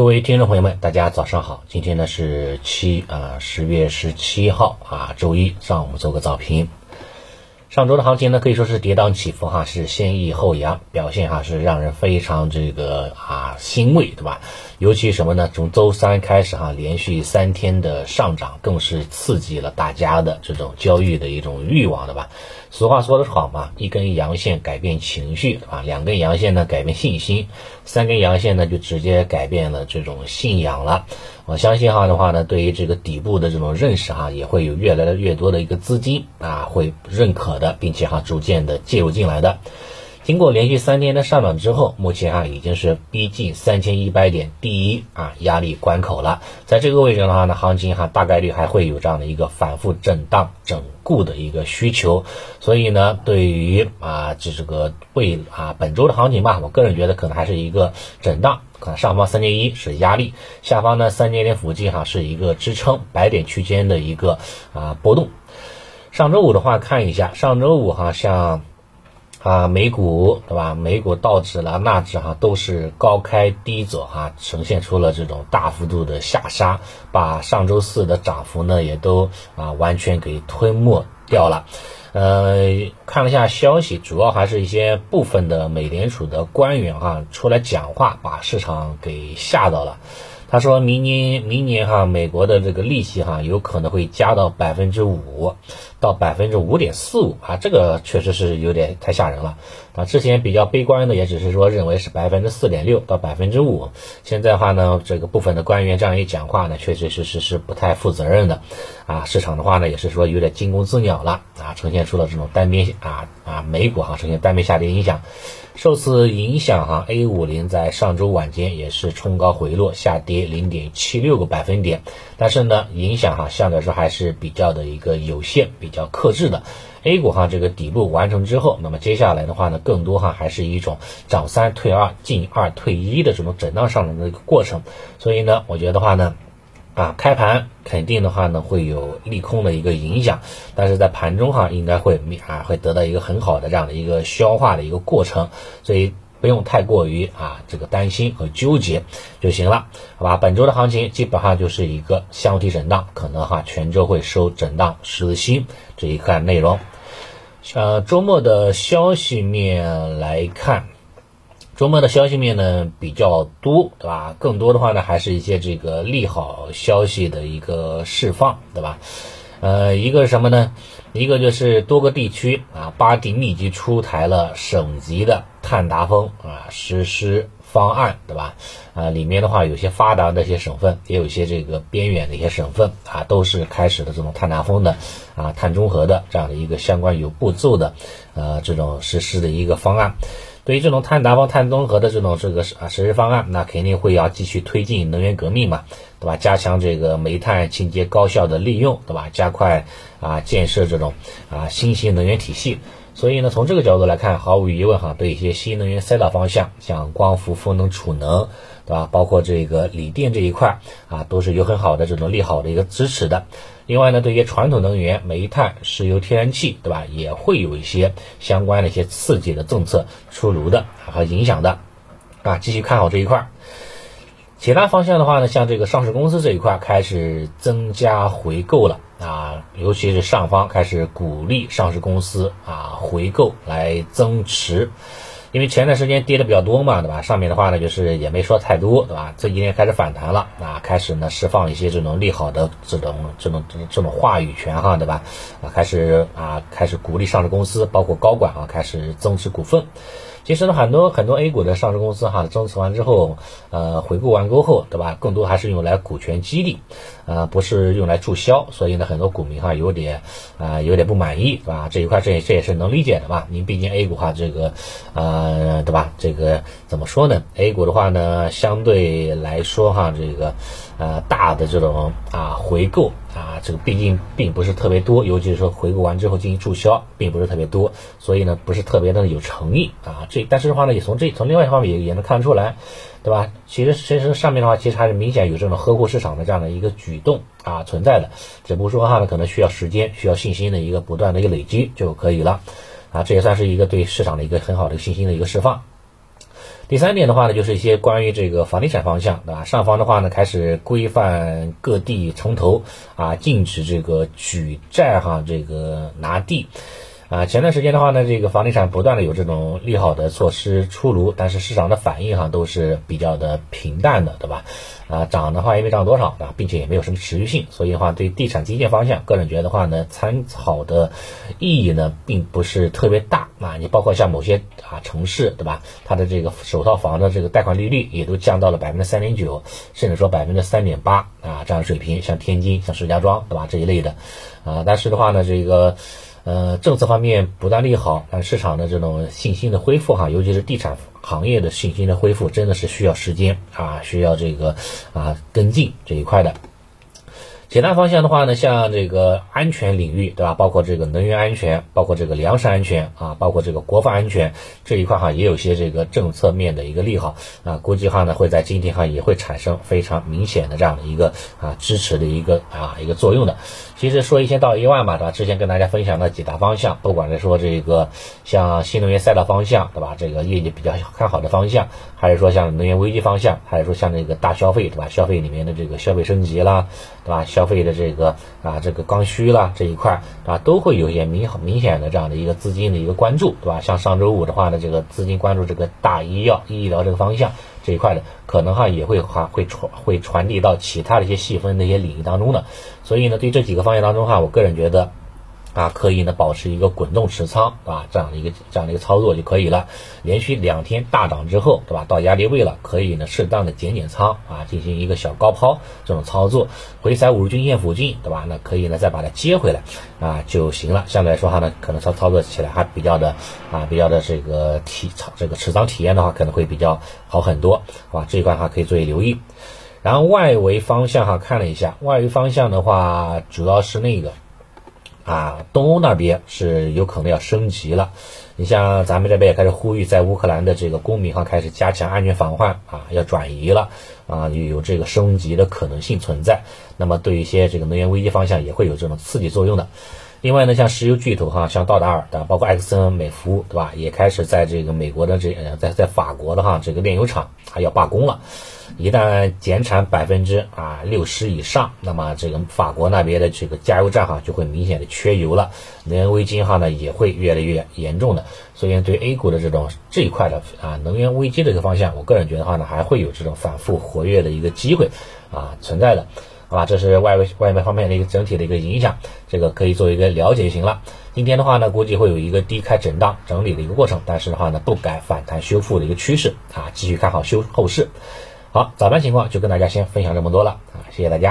各位听众朋友们，大家早上好。今天呢是七啊十月十七号啊周一上午做个早评。上周的行情呢可以说是跌宕起伏哈，是先抑后扬，表现哈是让人非常这个啊欣慰，对吧？尤其什么呢？从周三开始哈，连续三天的上涨，更是刺激了大家的这种交易的一种欲望，对吧？俗话说的好嘛，一根阳线改变情绪，对吧？两根阳线呢改变信心，三根阳线呢就直接改变了这种信仰了。我相信哈的话呢，对于这个底部的这种认识哈，也会有越来越多的一个资金啊会认可的，并且哈逐渐的介入进来的。经过连续三天的上涨之后，目前啊已经是逼近三千一百点第一啊压力关口了。在这个位置的话呢，行情哈大概率还会有这样的一个反复震荡整固的一个需求。所以呢，对于啊这这个未啊本周的行情吧，我个人觉得可能还是一个震荡。可能上方三千一是压力，下方呢三千点附近哈是一个支撑，百点区间的一个啊波动。上周五的话看一下，上周五哈像。啊，美股对吧？美股道指啦、纳指哈都是高开低走哈，呈现出了这种大幅度的下杀，把上周四的涨幅呢也都啊完全给吞没掉了。呃，看了一下消息，主要还是一些部分的美联储的官员哈出来讲话，把市场给吓到了。他说明年明年哈，美国的这个利息哈有可能会加到百分之五到百分之五点四五啊，这个确实是有点太吓人了啊。之前比较悲观的也只是说认为是百分之四点六到百分之五，现在话呢，这个部分的官员这样一讲话呢，确确实实是不太负责任的啊。市场的话呢，也是说有点惊弓之鸟了啊，呈现出了这种单边啊啊美股哈呈现单边下跌影响。受此影响，哈，A 五零在上周晚间也是冲高回落，下跌零点七六个百分点。但是呢，影响哈相对来说还是比较的一个有限，比较克制的。A 股哈这个底部完成之后，那么接下来的话呢，更多哈还是一种涨三退二、进二退一的这种震荡上涨的一个过程。所以呢，我觉得话呢。啊，开盘肯定的话呢，会有利空的一个影响，但是在盘中哈，应该会啊，会得到一个很好的这样的一个消化的一个过程，所以不用太过于啊这个担心和纠结就行了，好吧？本周的行情基本上就是一个箱体震荡，可能哈全周会收震荡十字星这一块内容。呃，周末的消息面来看。周末的消息面呢比较多，对吧？更多的话呢，还是一些这个利好消息的一个释放，对吧？呃，一个是什么呢？一个就是多个地区啊，八地密集出台了省级的碳达峰啊实施方案，对吧？啊，里面的话有些发达的一些省份，也有一些这个边远的一些省份啊，都是开始了这种碳达峰的啊碳中和的这样的一个相关有步骤的呃这种实施的一个方案。对于这种碳达峰、碳中和的这种这个啊实施方案，那肯定会要继续推进能源革命嘛，对吧？加强这个煤炭清洁高效的利用，对吧？加快啊建设这种啊新型能源体系。所以呢，从这个角度来看，毫无疑问哈，对一些新能源赛道方向，像光伏、风能、储能，对吧？包括这个锂电这一块啊，都是有很好的这种利好的一个支持的。另外呢，对于传统能源，煤炭、石油、天然气，对吧？也会有一些相关的一些刺激的政策出炉的和影响的，啊，继续看好这一块。其他方向的话呢，像这个上市公司这一块开始增加回购了啊，尤其是上方开始鼓励上市公司啊回购来增持。因为前段时间跌的比较多嘛，对吧？上面的话呢，就是也没说太多，对吧？这几天开始反弹了，啊，开始呢释放一些这种利好的这种这种这种话语权哈，对吧？啊，开始啊开始鼓励上市公司，包括高管啊，开始增持股份。其实呢，很多很多 A 股的上市公司哈，增持完之后，呃，回购完过后，对吧？更多还是用来股权激励，呃，不是用来注销。所以呢，很多股民哈有点啊有点不满意，对吧？这一块这这也是能理解的吧？您毕竟 A 股哈这个，呃，对吧？这个怎么说呢？A 股的话呢，相对来说哈，这个呃大的这种啊回购。啊，这个毕竟并不是特别多，尤其是说回购完之后进行注销，并不是特别多，所以呢不是特别的有诚意啊。这但是的话呢，也从这从另外一方面也也能看出来，对吧？其实其实上面的话，其实还是明显有这种呵护市场的这样的一个举动啊存在的，只不过说哈呢，可能需要时间，需要信心的一个不断的一个累积就可以了啊。这也算是一个对市场的一个很好的信心的一个释放。第三点的话呢，就是一些关于这个房地产方向，对吧？上方的话呢，开始规范各地从头啊，禁止这个举债哈，这个拿地。啊，前段时间的话呢，这个房地产不断的有这种利好的措施出炉，但是市场的反应哈都是比较的平淡的，对吧？啊，涨的话也没涨多少啊，并且也没有什么持续性，所以的话对地产基建方向，个人觉得的话呢，参考的意义呢并不是特别大啊。你包括像某些啊城市，对吧？它的这个首套房的这个贷款利率也都降到了百分之三点九，甚至说百分之三点八啊这样水平，像天津、像石家庄，对吧？这一类的啊，但是的话呢，这个。呃，政策方面不断利好，但市场的这种信心的恢复哈，尤其是地产行业的信心的恢复，真的是需要时间啊，需要这个啊跟进这一块的。其他方向的话呢，像这个安全领域，对吧？包括这个能源安全，包括这个粮食安全啊，包括这个国防安全这一块哈，也有些这个政策面的一个利好啊，估计哈呢会在今天哈也会产生非常明显的这样的一个啊支持的一个啊一个作用的。其实说一千到一万嘛，对吧？之前跟大家分享的几大方向，不管是说这个像新能源赛道方向，对吧？这个业绩比较看好的方向，还是说像能源危机方向，还是说像这个大消费，对吧？消费里面的这个消费升级啦，对吧？消消费的这个啊，这个刚需啦这一块啊，都会有一些明明显的这样的一个资金的一个关注，对吧？像上周五的话呢，这个资金关注这个大医药、医疗这个方向这一块的，可能哈也会哈会传会传递到其他的一些细分的一些领域当中的。所以呢，对这几个方向当中哈，我个人觉得。啊，可以呢，保持一个滚动持仓，对吧？这样的一个这样的一个操作就可以了。连续两天大涨之后，对吧？到压力位了，可以呢，适当的减减仓啊，进行一个小高抛这种操作，回踩五日均线附近，对吧？那可以呢，再把它接回来啊就行了。相对来说哈呢，可能操操作起来还比较的啊，比较的这个体这个持仓体验的话，可能会比较好很多，好吧？这一块哈可以做一留意。然后外围方向哈看了一下，外围方向的话，主要是那个。啊，东欧那边是有可能要升级了。你像咱们这边也开始呼吁，在乌克兰的这个公民哈开始加强安全防范啊，要转移了啊，有这个升级的可能性存在。那么对一些这个能源危机方向也会有这种刺激作用的。另外呢，像石油巨头哈，像道达尔的，包括埃克森美孚，对吧？也开始在这个美国的这在在法国的哈这个炼油厂还要罢工了。一旦减产百分之啊六十以上，那么这个法国那边的这个加油站哈就会明显的缺油了，能源危机哈呢也会越来越严重的。所以对 A 股的这种这一块的啊能源危机的一个方向，我个人觉得话呢还会有这种反复活跃的一个机会啊存在的。好吧，这是外围外面方面的一个整体的一个影响，这个可以做一个了解就行了。今天的话呢，估计会有一个低开震荡整理的一个过程，但是的话呢，不改反弹修复的一个趋势啊，继续看好修后市。好，早盘情况就跟大家先分享这么多了啊，谢谢大家。